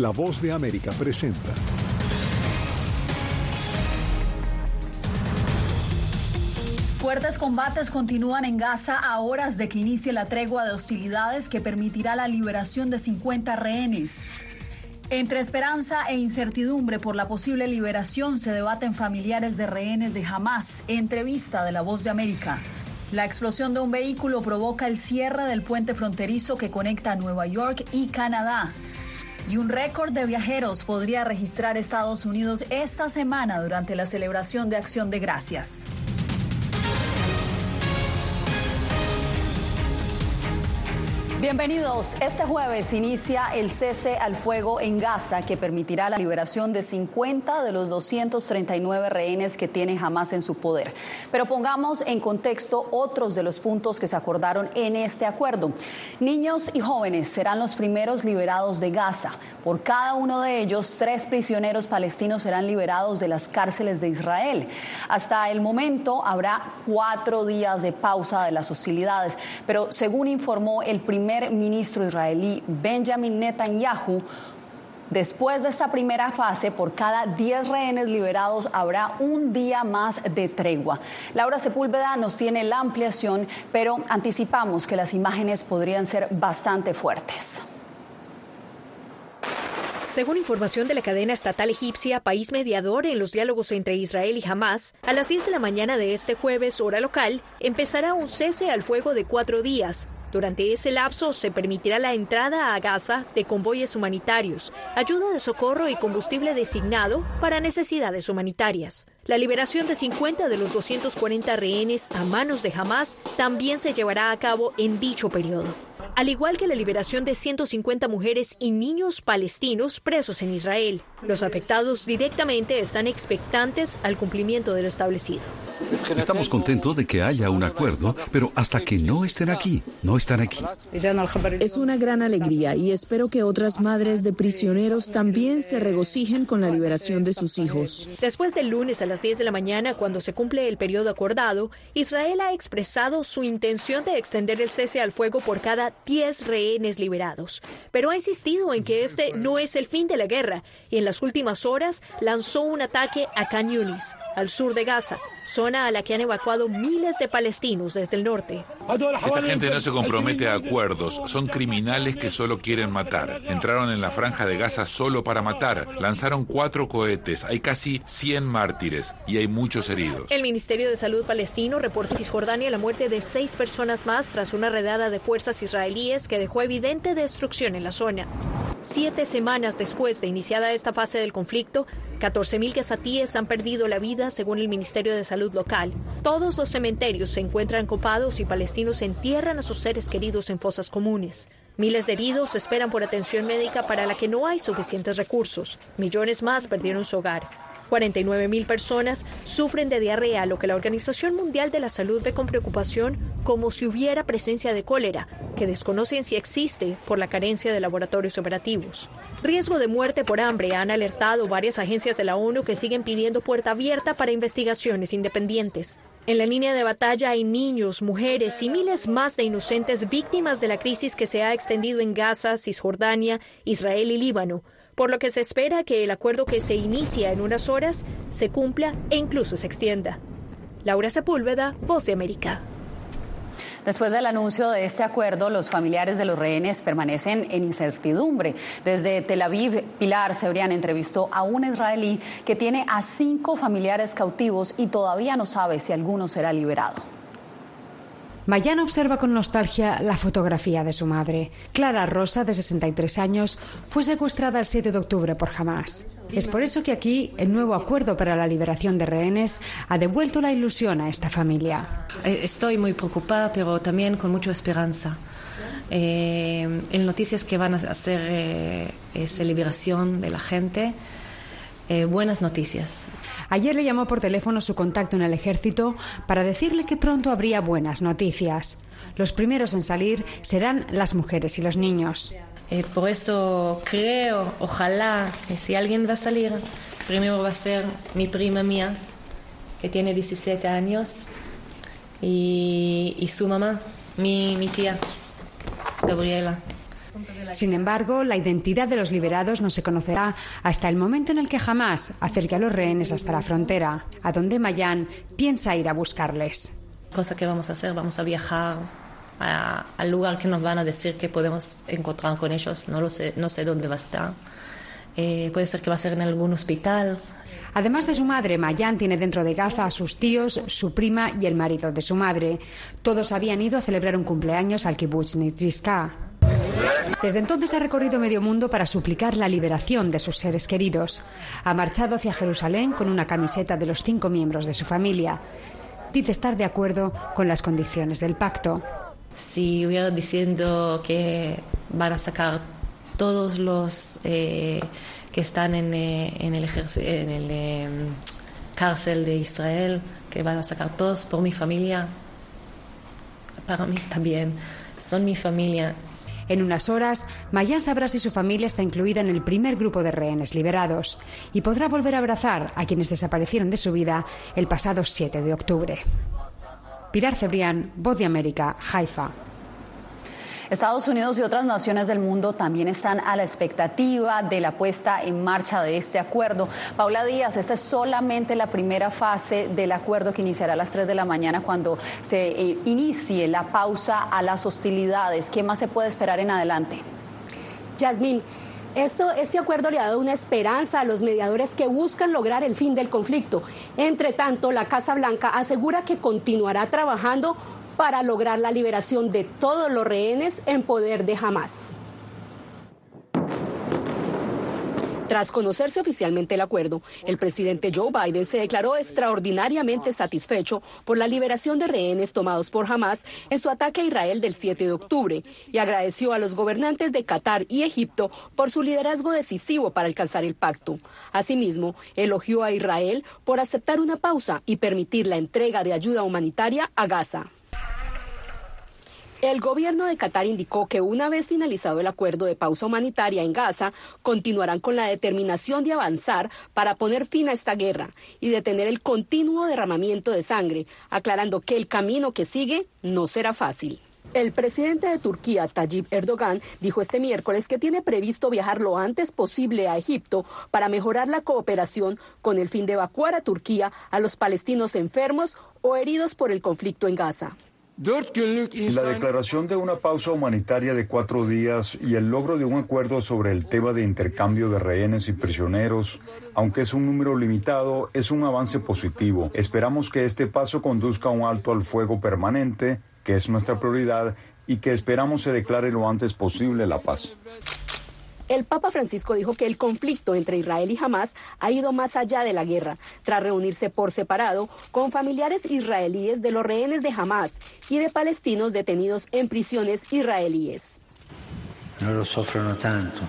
La voz de América presenta. Fuertes combates continúan en Gaza a horas de que inicie la tregua de hostilidades que permitirá la liberación de 50 rehenes. Entre esperanza e incertidumbre por la posible liberación se debaten familiares de rehenes de Hamas. Entrevista de La Voz de América. La explosión de un vehículo provoca el cierre del puente fronterizo que conecta Nueva York y Canadá. Y un récord de viajeros podría registrar Estados Unidos esta semana durante la celebración de Acción de Gracias. Bienvenidos. Este jueves inicia el cese al fuego en Gaza que permitirá la liberación de 50 de los 239 rehenes que tiene Hamas en su poder. Pero pongamos en contexto otros de los puntos que se acordaron en este acuerdo. Niños y jóvenes serán los primeros liberados de Gaza. Por cada uno de ellos, tres prisioneros palestinos serán liberados de las cárceles de Israel. Hasta el momento habrá cuatro días de pausa de las hostilidades, pero según informó el primer ministro israelí Benjamin Netanyahu, Después de esta primera fase, por cada 10 rehenes liberados habrá un día más de tregua. Laura Sepúlveda nos tiene la ampliación, pero anticipamos que las imágenes podrían ser bastante fuertes. Según información de la cadena estatal egipcia, país mediador en los diálogos entre Israel y Hamas, a las 10 de la mañana de este jueves, hora local, empezará un cese al fuego de cuatro días, durante ese lapso se permitirá la entrada a Gaza de convoyes humanitarios, ayuda de socorro y combustible designado para necesidades humanitarias. La liberación de 50 de los 240 rehenes a manos de Hamas también se llevará a cabo en dicho periodo al igual que la liberación de 150 mujeres y niños palestinos presos en Israel. Los afectados directamente están expectantes al cumplimiento de lo establecido. Estamos contentos de que haya un acuerdo, pero hasta que no estén aquí, no están aquí. Es una gran alegría y espero que otras madres de prisioneros también se regocijen con la liberación de sus hijos. Después del lunes a las 10 de la mañana, cuando se cumple el periodo acordado, Israel ha expresado su intención de extender el cese al fuego por cada 10 rehenes liberados, pero ha insistido en que este no es el fin de la guerra y en las últimas horas lanzó un ataque a Khan Yunis, al sur de Gaza, zona a la que han evacuado miles de palestinos desde el norte. Esta gente no se compromete a acuerdos, son criminales que solo quieren matar. Entraron en la franja de Gaza solo para matar, lanzaron cuatro cohetes, hay casi 100 mártires y hay muchos heridos. El Ministerio de Salud palestino reporta en Cisjordania la muerte de seis personas más tras una redada de fuerzas israelíes que dejó evidente destrucción en la zona. Siete semanas después de iniciada esta fase del conflicto, 14.000 gazatíes han perdido la vida según el Ministerio de Salud local. Todos los cementerios se encuentran copados y palestinos entierran a sus seres queridos en fosas comunes. Miles de heridos esperan por atención médica para la que no hay suficientes recursos. Millones más perdieron su hogar. 49 mil personas sufren de diarrea, lo que la Organización Mundial de la Salud ve con preocupación como si hubiera presencia de cólera, que desconocen si existe por la carencia de laboratorios operativos. Riesgo de muerte por hambre han alertado varias agencias de la ONU que siguen pidiendo puerta abierta para investigaciones independientes. En la línea de batalla hay niños, mujeres y miles más de inocentes víctimas de la crisis que se ha extendido en Gaza, Cisjordania, Israel y Líbano por lo que se espera que el acuerdo que se inicia en unas horas se cumpla e incluso se extienda. Laura Sepúlveda, Voz de América. Después del anuncio de este acuerdo, los familiares de los rehenes permanecen en incertidumbre. Desde Tel Aviv, Pilar Cebrián entrevistó a un israelí que tiene a cinco familiares cautivos y todavía no sabe si alguno será liberado. Mayana observa con nostalgia la fotografía de su madre. Clara Rosa, de 63 años, fue secuestrada el 7 de octubre por Hamas. Es por eso que aquí el nuevo acuerdo para la liberación de rehenes ha devuelto la ilusión a esta familia. Eh, estoy muy preocupada, pero también con mucha esperanza. Eh, en noticias que van a hacer eh, esa liberación de la gente, eh, buenas noticias. Ayer le llamó por teléfono su contacto en el ejército para decirle que pronto habría buenas noticias. Los primeros en salir serán las mujeres y los niños. Eh, por eso creo, ojalá, que si alguien va a salir, primero va a ser mi prima mía, que tiene 17 años, y, su mamá, mi, mi tía, Gabriela. Sin embargo, la identidad de los liberados no se conocerá hasta el momento en el que jamás acerque a los rehenes hasta la frontera, a donde Mayan piensa ir a buscarles. Cosa que vamos a hacer, vamos a viajar al lugar que nos van a decir que podemos encontrar con ellos. No lo sé, no sé dónde va a estar. Eh, puede ser que va a ser en algún hospital. Además de su madre, Mayan tiene dentro de Gaza a sus tíos, su prima y el marido de su madre. Todos habían ido a celebrar un cumpleaños al kibbutz Nizhizka. Desde entonces ha recorrido medio mundo para suplicar la liberación de sus seres queridos. Ha marchado hacia Jerusalén con una camiseta de los cinco miembros de su familia. Dice estar de acuerdo con las condiciones del pacto. Si hubiera diciendo que van a sacar todos los eh, que están en, eh, en el, en el eh, cárcel de Israel, que van a sacar todos por mi familia, para mí también, son mi familia. En unas horas, Mayan sabrá si su familia está incluida en el primer grupo de rehenes liberados y podrá volver a abrazar a quienes desaparecieron de su vida el pasado 7 de octubre. Pilar Cebrián, Voz de América, Haifa. Estados Unidos y otras naciones del mundo también están a la expectativa de la puesta en marcha de este acuerdo. Paula Díaz, esta es solamente la primera fase del acuerdo que iniciará a las 3 de la mañana cuando se eh, inicie la pausa a las hostilidades. ¿Qué más se puede esperar en adelante? Yasmín. Esto, este acuerdo le ha dado una esperanza a los mediadores que buscan lograr el fin del conflicto. Entre tanto, la Casa Blanca asegura que continuará trabajando para lograr la liberación de todos los rehenes en poder de Hamas. Tras conocerse oficialmente el acuerdo, el presidente Joe Biden se declaró extraordinariamente satisfecho por la liberación de rehenes tomados por Hamas en su ataque a Israel del 7 de octubre y agradeció a los gobernantes de Qatar y Egipto por su liderazgo decisivo para alcanzar el pacto. Asimismo, elogió a Israel por aceptar una pausa y permitir la entrega de ayuda humanitaria a Gaza. El gobierno de Qatar indicó que una vez finalizado el acuerdo de pausa humanitaria en Gaza, continuarán con la determinación de avanzar para poner fin a esta guerra y detener el continuo derramamiento de sangre, aclarando que el camino que sigue no será fácil. El presidente de Turquía, Tayyip Erdogan, dijo este miércoles que tiene previsto viajar lo antes posible a Egipto para mejorar la cooperación con el fin de evacuar a Turquía a los palestinos enfermos o heridos por el conflicto en Gaza. La declaración de una pausa humanitaria de cuatro días y el logro de un acuerdo sobre el tema de intercambio de rehenes y prisioneros, aunque es un número limitado, es un avance positivo. Esperamos que este paso conduzca a un alto al fuego permanente, que es nuestra prioridad, y que esperamos se declare lo antes posible la paz. El Papa Francisco dijo que el conflicto entre Israel y Hamas ha ido más allá de la guerra, tras reunirse por separado con familiares israelíes de los rehenes de Hamas y de palestinos detenidos en prisiones israelíes. No lo sufren tanto.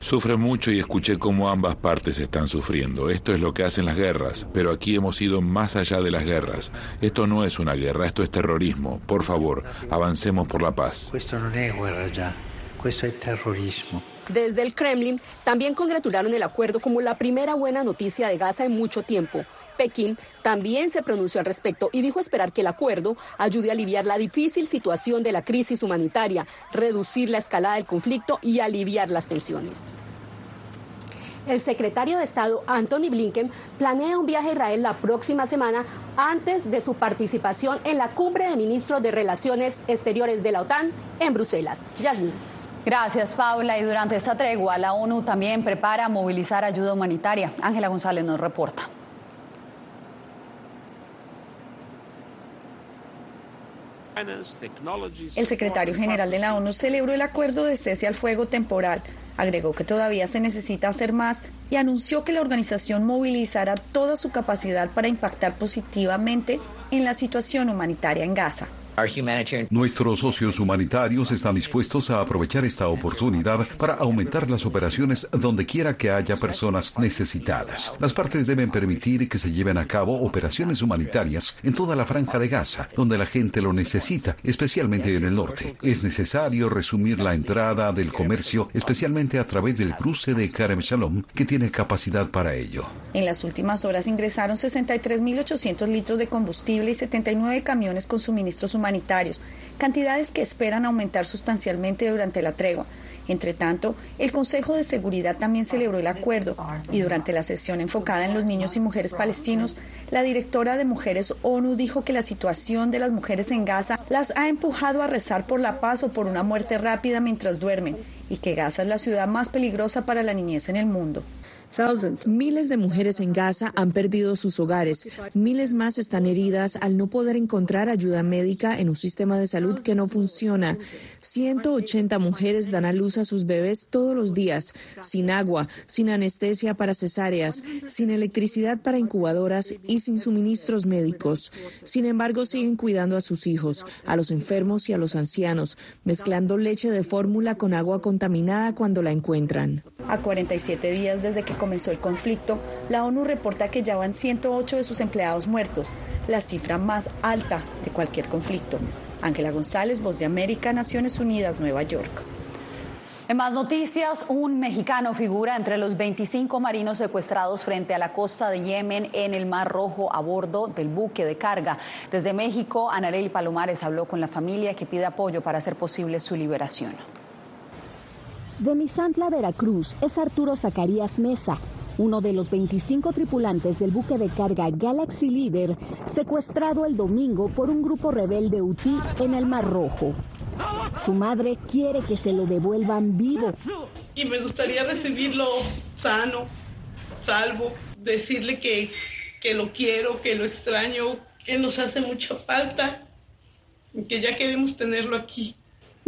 Sufre mucho y escuché cómo ambas partes están sufriendo. Esto es lo que hacen las guerras, pero aquí hemos ido más allá de las guerras. Esto no es una guerra, esto es terrorismo. Por favor, avancemos por la paz. Esto no es guerra ya, esto es terrorismo. Desde el Kremlin también congratularon el acuerdo como la primera buena noticia de Gaza en mucho tiempo. Pekín también se pronunció al respecto y dijo esperar que el acuerdo ayude a aliviar la difícil situación de la crisis humanitaria, reducir la escalada del conflicto y aliviar las tensiones. El secretario de Estado Anthony Blinken planea un viaje a Israel la próxima semana antes de su participación en la cumbre de ministros de Relaciones Exteriores de la OTAN en Bruselas. Yasmin. Gracias, Paula. Y durante esta tregua, la ONU también prepara movilizar ayuda humanitaria. Ángela González nos reporta. El secretario general de la ONU celebró el acuerdo de cese al fuego temporal, agregó que todavía se necesita hacer más y anunció que la organización movilizará toda su capacidad para impactar positivamente en la situación humanitaria en Gaza. Nuestros socios humanitarios están dispuestos a aprovechar esta oportunidad para aumentar las operaciones donde quiera que haya personas necesitadas. Las partes deben permitir que se lleven a cabo operaciones humanitarias en toda la franja de Gaza, donde la gente lo necesita, especialmente en el norte. Es necesario resumir la entrada del comercio, especialmente a través del cruce de Karem Shalom, que tiene capacidad para ello. En las últimas horas ingresaron 63.800 litros de combustible y 79 camiones con suministros humanitarios cantidades que esperan aumentar sustancialmente durante la tregua. Entre tanto, el Consejo de Seguridad también celebró el acuerdo y durante la sesión enfocada en los niños y mujeres palestinos, la directora de Mujeres ONU dijo que la situación de las mujeres en Gaza las ha empujado a rezar por la paz o por una muerte rápida mientras duermen y que Gaza es la ciudad más peligrosa para la niñez en el mundo. Miles de mujeres en Gaza han perdido sus hogares. Miles más están heridas al no poder encontrar ayuda médica en un sistema de salud que no funciona. 180 mujeres dan a luz a sus bebés todos los días, sin agua, sin anestesia para cesáreas, sin electricidad para incubadoras y sin suministros médicos. Sin embargo, siguen cuidando a sus hijos, a los enfermos y a los ancianos, mezclando leche de fórmula con agua contaminada cuando la encuentran. A 47 días desde que comenzó el conflicto, la ONU reporta que ya van 108 de sus empleados muertos, la cifra más alta de cualquier conflicto. Ángela González, Voz de América, Naciones Unidas, Nueva York. En más noticias, un mexicano figura entre los 25 marinos secuestrados frente a la costa de Yemen en el Mar Rojo a bordo del buque de carga. Desde México, Anareli Palomares habló con la familia que pide apoyo para hacer posible su liberación. De Misantla, Veracruz, es Arturo Zacarías Mesa, uno de los 25 tripulantes del buque de carga Galaxy Leader, secuestrado el domingo por un grupo rebelde UTI en el Mar Rojo. Su madre quiere que se lo devuelvan vivo. Y me gustaría recibirlo sano, salvo, decirle que, que lo quiero, que lo extraño, que nos hace mucha falta, que ya queremos tenerlo aquí.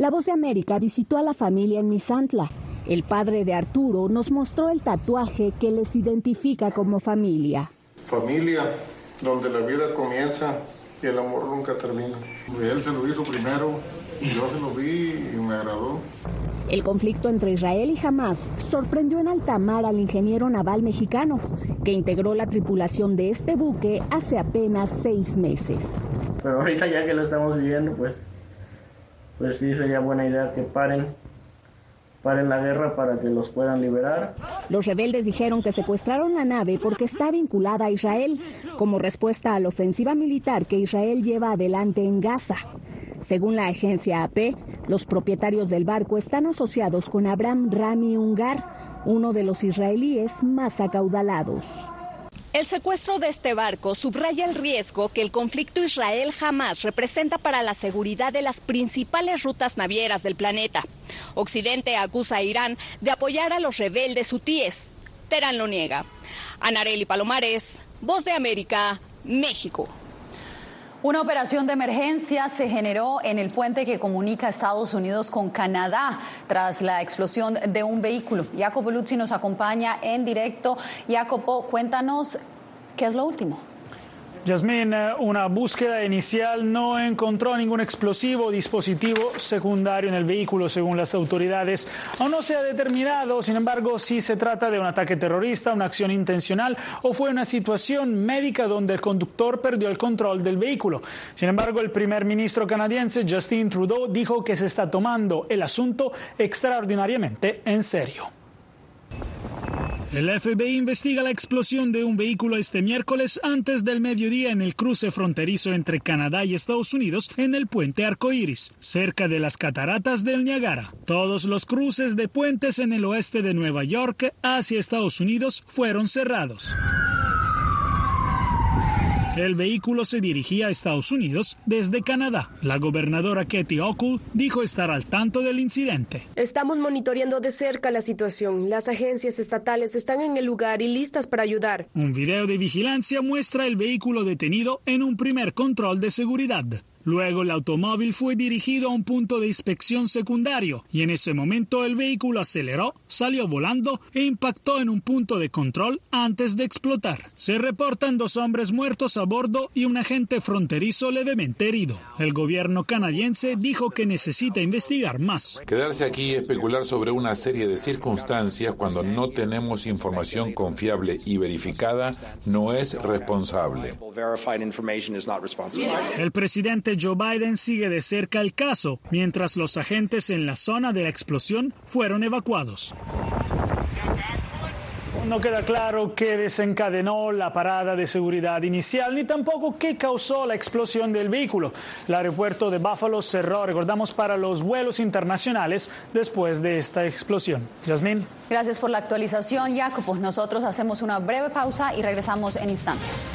La Voz de América visitó a la familia en Misantla. El padre de Arturo nos mostró el tatuaje que les identifica como familia. Familia, donde la vida comienza y el amor nunca termina. Él se lo hizo primero, y yo se lo vi y me agradó. El conflicto entre Israel y Hamas sorprendió en alta mar al ingeniero naval mexicano, que integró la tripulación de este buque hace apenas seis meses. Pero ahorita ya que lo estamos viviendo, pues pues sí sería buena idea que paren paren la guerra para que los puedan liberar. Los rebeldes dijeron que secuestraron la nave porque está vinculada a Israel, como respuesta a la ofensiva militar que Israel lleva adelante en Gaza. Según la agencia AP, los propietarios del barco están asociados con Abraham Rami Ungar, uno de los israelíes más acaudalados. El secuestro de este barco subraya el riesgo que el conflicto Israel jamás representa para la seguridad de las principales rutas navieras del planeta. Occidente acusa a Irán de apoyar a los rebeldes hutíes. Teherán lo niega. Anareli Palomares, Voz de América, México. Una operación de emergencia se generó en el puente que comunica Estados Unidos con Canadá tras la explosión de un vehículo. Jacopo Luzzi nos acompaña en directo. Jacopo, cuéntanos qué es lo último. Yasmín, eh, una búsqueda inicial no encontró ningún explosivo o dispositivo secundario en el vehículo, según las autoridades. Aún no se ha determinado, sin embargo, si se trata de un ataque terrorista, una acción intencional o fue una situación médica donde el conductor perdió el control del vehículo. Sin embargo, el primer ministro canadiense Justin Trudeau dijo que se está tomando el asunto extraordinariamente en serio. El FBI investiga la explosión de un vehículo este miércoles antes del mediodía en el cruce fronterizo entre Canadá y Estados Unidos en el puente Arcoíris, cerca de las cataratas del Niagara. Todos los cruces de puentes en el oeste de Nueva York hacia Estados Unidos fueron cerrados. El vehículo se dirigía a Estados Unidos desde Canadá. La gobernadora Katie Hochul dijo estar al tanto del incidente. Estamos monitoreando de cerca la situación. Las agencias estatales están en el lugar y listas para ayudar. Un video de vigilancia muestra el vehículo detenido en un primer control de seguridad. Luego el automóvil fue dirigido a un punto de inspección secundario y en ese momento el vehículo aceleró, salió volando e impactó en un punto de control antes de explotar. Se reportan dos hombres muertos a bordo y un agente fronterizo levemente herido. El gobierno canadiense dijo que necesita investigar más. Quedarse aquí y especular sobre una serie de circunstancias cuando no tenemos información confiable y verificada no es responsable. El presidente Joe Biden sigue de cerca el caso, mientras los agentes en la zona de la explosión fueron evacuados. no queda claro qué desencadenó la parada de seguridad inicial ni tampoco qué causó la explosión del vehículo. El aeropuerto de Buffalo cerró, recordamos, para los vuelos internacionales después de esta explosión. Yasmín. Gracias por la actualización, Jacopo. Nosotros hacemos una breve pausa y regresamos en instantes.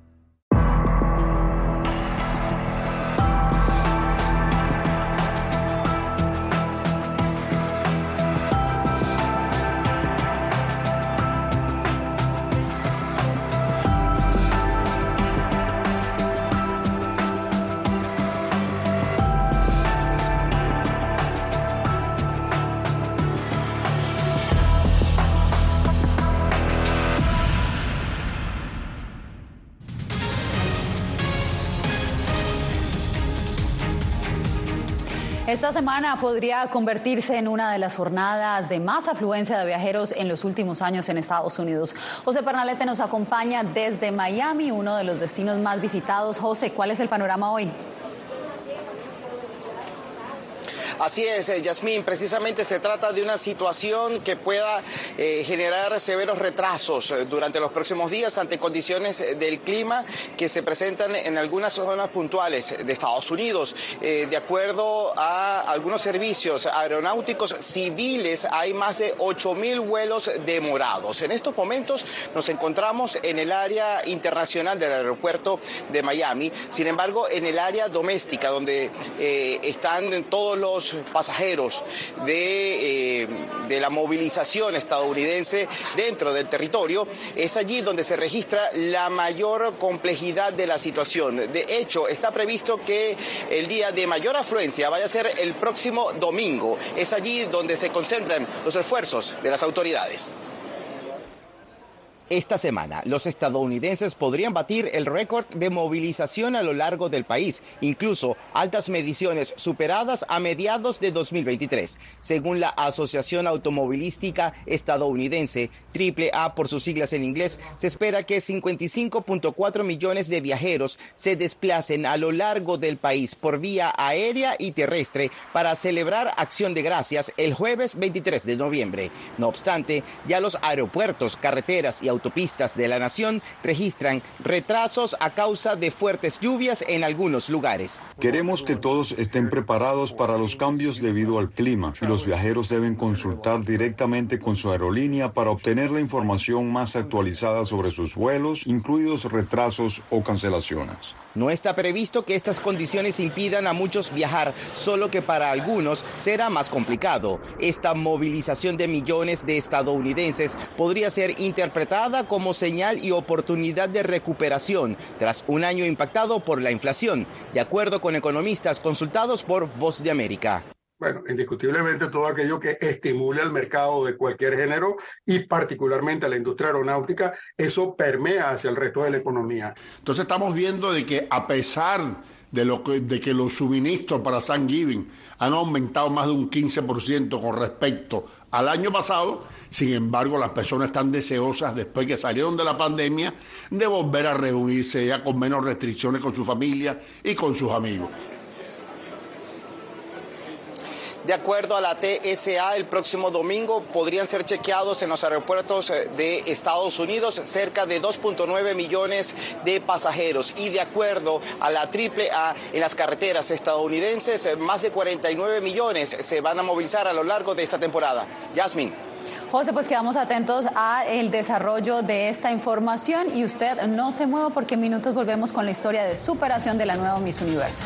Esta semana podría convertirse en una de las jornadas de más afluencia de viajeros en los últimos años en Estados Unidos. José Pernalete nos acompaña desde Miami, uno de los destinos más visitados. José, ¿cuál es el panorama hoy? Así es, eh, Yasmín, precisamente se trata de una situación que pueda eh, generar severos retrasos eh, durante los próximos días ante condiciones del clima que se presentan en algunas zonas puntuales de Estados Unidos. de acuerdo a algunos servicios aeronáuticos civiles, hay más de 8.000 vuelos demorados. En estos momentos nos encontramos en el área internacional del aeropuerto de Miami, sin embargo, en el área doméstica, donde están todos los pasajeros de, eh, de la movilización estadounidense dentro del territorio, es allí donde se registra la mayor complejidad de la situación. De hecho, está previsto que el día de mayor afluencia vaya a ser el próximo domingo. Es allí donde se concentran los esfuerzos de las autoridades. Esta semana, los estadounidenses podrían batir el récord de movilización a lo largo del país, incluso altas mediciones superadas a mediados de 2023. Según la Asociación Automovilística Estadounidense, AAA por sus siglas en inglés, se espera que 55.4 millones de viajeros se desplacen a lo largo del país por vía aérea y terrestre para celebrar Acción de Gracias el jueves 23 de noviembre. No obstante, ya los aeropuertos, carreteras y autopistas de la nación registran retrasos a causa de fuertes lluvias en algunos lugares. Queremos que todos estén preparados para los cambios debido al clima y los viajeros deben consultar directamente con su aerolínea para obtener la información más actualizada sobre sus vuelos, incluidos retrasos o cancelaciones. No está previsto que estas condiciones impidan a muchos viajar, solo que para algunos será más complicado. Esta movilización de millones de estadounidenses podría ser interpretada como señal y oportunidad de recuperación tras un año impactado por la inflación, de acuerdo con economistas consultados por Voz de América. Bueno, indiscutiblemente todo aquello que estimule al mercado de cualquier género y particularmente a la industria aeronáutica, eso permea hacia el resto de la economía. Entonces estamos viendo de que a pesar de, lo que, de que los suministros para San Giving han aumentado más de un 15% con respecto al año pasado. Sin embargo, las personas están deseosas, después que salieron de la pandemia, de volver a reunirse ya con menos restricciones con su familia y con sus amigos. De acuerdo a la TSA, el próximo domingo podrían ser chequeados en los aeropuertos eh, de Estados Unidos cerca de 2.9 millones de pasajeros. Y de acuerdo a la AAA, en las carreteras estadounidenses, eh, más de 49 millones se van a movilizar a lo largo de esta temporada. Yasmin. José, pues quedamos atentos al desarrollo de esta información y usted no se mueva porque en minutos volvemos con la historia de superación de la nueva Miss Universo.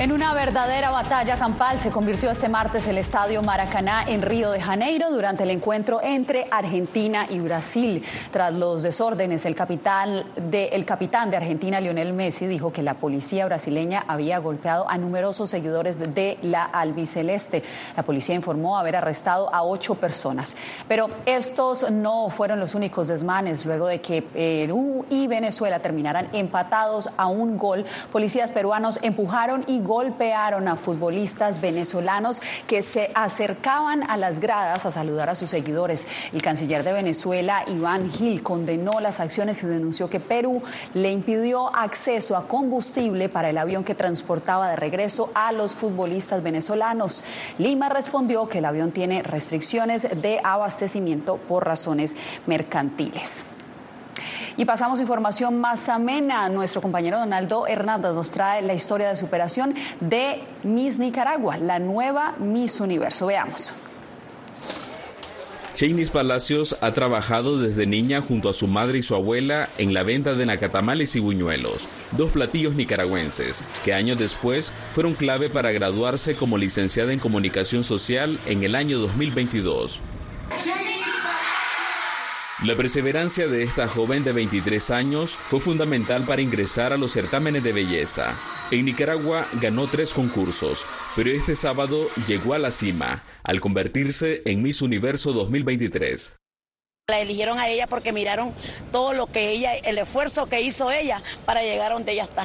En una verdadera batalla campal se convirtió este martes el estadio Maracaná en Río de Janeiro durante el encuentro entre Argentina y Brasil. Tras los desórdenes, el capitán de, Argentina, Lionel Messi, dijo que la policía brasileña había golpeado a numerosos seguidores de la albiceleste. La policía informó haber arrestado a ocho personas. Pero estos no fueron los únicos desmanes. Luego de que Perú y Venezuela terminaran empatados a un gol, policías peruanos empujaron y golpearon a futbolistas venezolanos que se acercaban a las gradas a saludar a sus seguidores. El canciller de Venezuela, Iván Gil, condenó las acciones y denunció que Perú le impidió acceso a combustible para el avión que transportaba de regreso a los futbolistas venezolanos. Lima respondió que el avión tiene restricciones de abastecimiento por razones mercantiles. Y pasamos información más amena. Nuestro compañero Donaldo Hernández nos trae la historia de superación de Miss Nicaragua, la nueva Miss Universo. Veamos. Chainis Palacios ha trabajado desde niña junto a su madre y su abuela en la venta de nacatamales y buñuelos, dos platillos nicaragüenses, que años después fueron clave para graduarse como licenciada en comunicación social en el año 2022. La perseverancia de esta joven de 23 años fue fundamental para ingresar a los certámenes de belleza. En Nicaragua ganó tres concursos, pero este sábado llegó a la cima al convertirse en Miss Universo 2023. La eligieron a ella porque miraron todo lo que ella, el esfuerzo que hizo ella para llegar a donde ella está.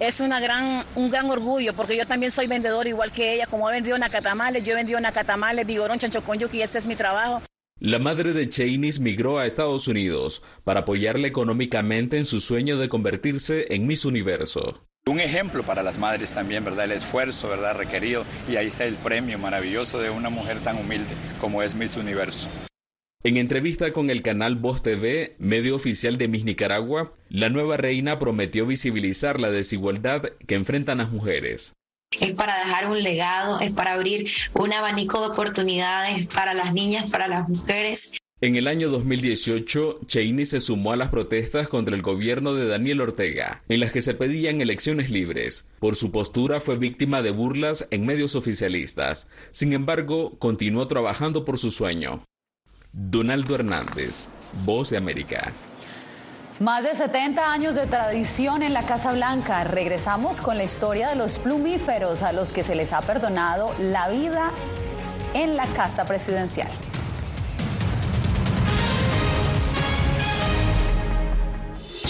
Es una gran, un gran orgullo porque yo también soy vendedor igual que ella, como he vendido nacatamales, yo he vendido nacatamales, vigorón, chancho yuki, ese es mi trabajo. La madre de Chainis migró a Estados Unidos para apoyarle económicamente en su sueño de convertirse en Miss Universo. Un ejemplo para las madres también, ¿verdad? El esfuerzo, ¿verdad? Requerido. Y ahí está el premio maravilloso de una mujer tan humilde como es Miss Universo. En entrevista con el canal Voz TV, medio oficial de Miss Nicaragua, la nueva reina prometió visibilizar la desigualdad que enfrentan las mujeres. Es para dejar un legado, es para abrir un abanico de oportunidades para las niñas, para las mujeres. En el año 2018, Cheney se sumó a las protestas contra el gobierno de Daniel Ortega, en las que se pedían elecciones libres. Por su postura fue víctima de burlas en medios oficialistas. Sin embargo, continuó trabajando por su sueño. Donaldo Hernández, Voz de América. Más de 70 años de tradición en la Casa Blanca. Regresamos con la historia de los plumíferos a los que se les ha perdonado la vida en la Casa Presidencial.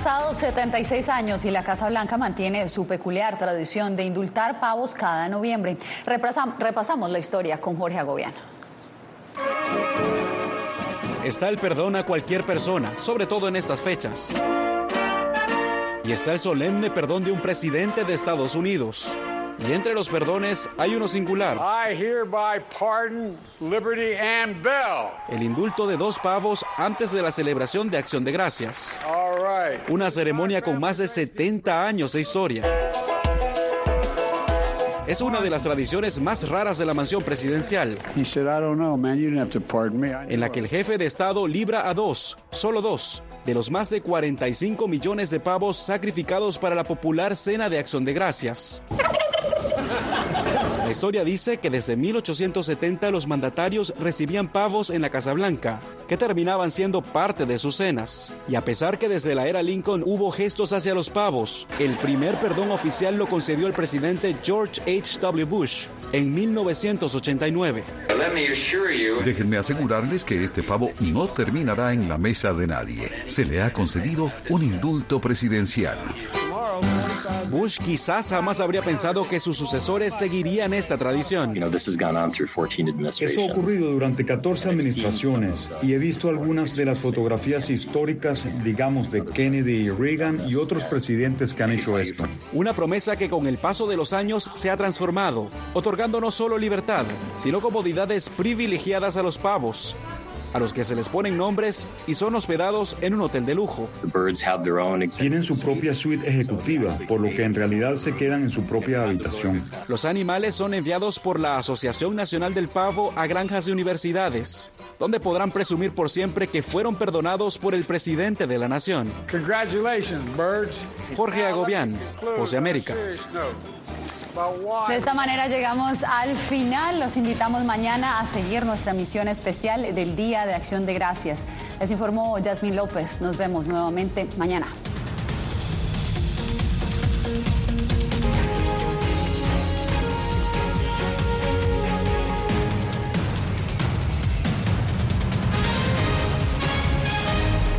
Han pasado 76 años y la Casa Blanca mantiene su peculiar tradición de indultar pavos cada noviembre. repasamos la historia con Jorge Agobiano. Está el perdón a cualquier persona, sobre todo en estas fechas. Y está el solemne perdón de un presidente de Estados Unidos. Y entre los perdones hay uno singular. El indulto de dos pavos antes de la celebración de Acción de Gracias. Una ceremonia con más de 70 años de historia. Es una de las tradiciones más raras de la mansión presidencial, en la que el jefe de Estado libra a dos, solo dos, de los más de 45 millones de pavos sacrificados para la popular Cena de Acción de Gracias. La historia dice que desde 1870 los mandatarios recibían pavos en la Casa Blanca, que terminaban siendo parte de sus cenas. Y a pesar que desde la era Lincoln hubo gestos hacia los pavos, el primer perdón oficial lo concedió el presidente George H.W. Bush en 1989. Déjenme asegurarles que este pavo no terminará en la mesa de nadie. Se le ha concedido un indulto presidencial. Bush quizás jamás habría pensado que sus sucesores seguirían esta tradición. Esto ha ocurrido durante 14 administraciones y he visto algunas de las fotografías históricas, digamos, de Kennedy y Reagan y otros presidentes que han hecho esto. Una promesa que con el paso de los años se ha transformado, otorgando no solo libertad, sino comodidades privilegiadas a los pavos a los que se les ponen nombres y son hospedados en un hotel de lujo. Tienen su propia suite ejecutiva, por lo que en realidad se quedan en su propia habitación. Los animales son enviados por la Asociación Nacional del Pavo a granjas de universidades, donde podrán presumir por siempre que fueron perdonados por el presidente de la nación. Jorge Agobián, José América. De esta manera llegamos al final. Los invitamos mañana a seguir nuestra misión especial del Día de Acción de Gracias. Les informó Yasmín López. Nos vemos nuevamente mañana.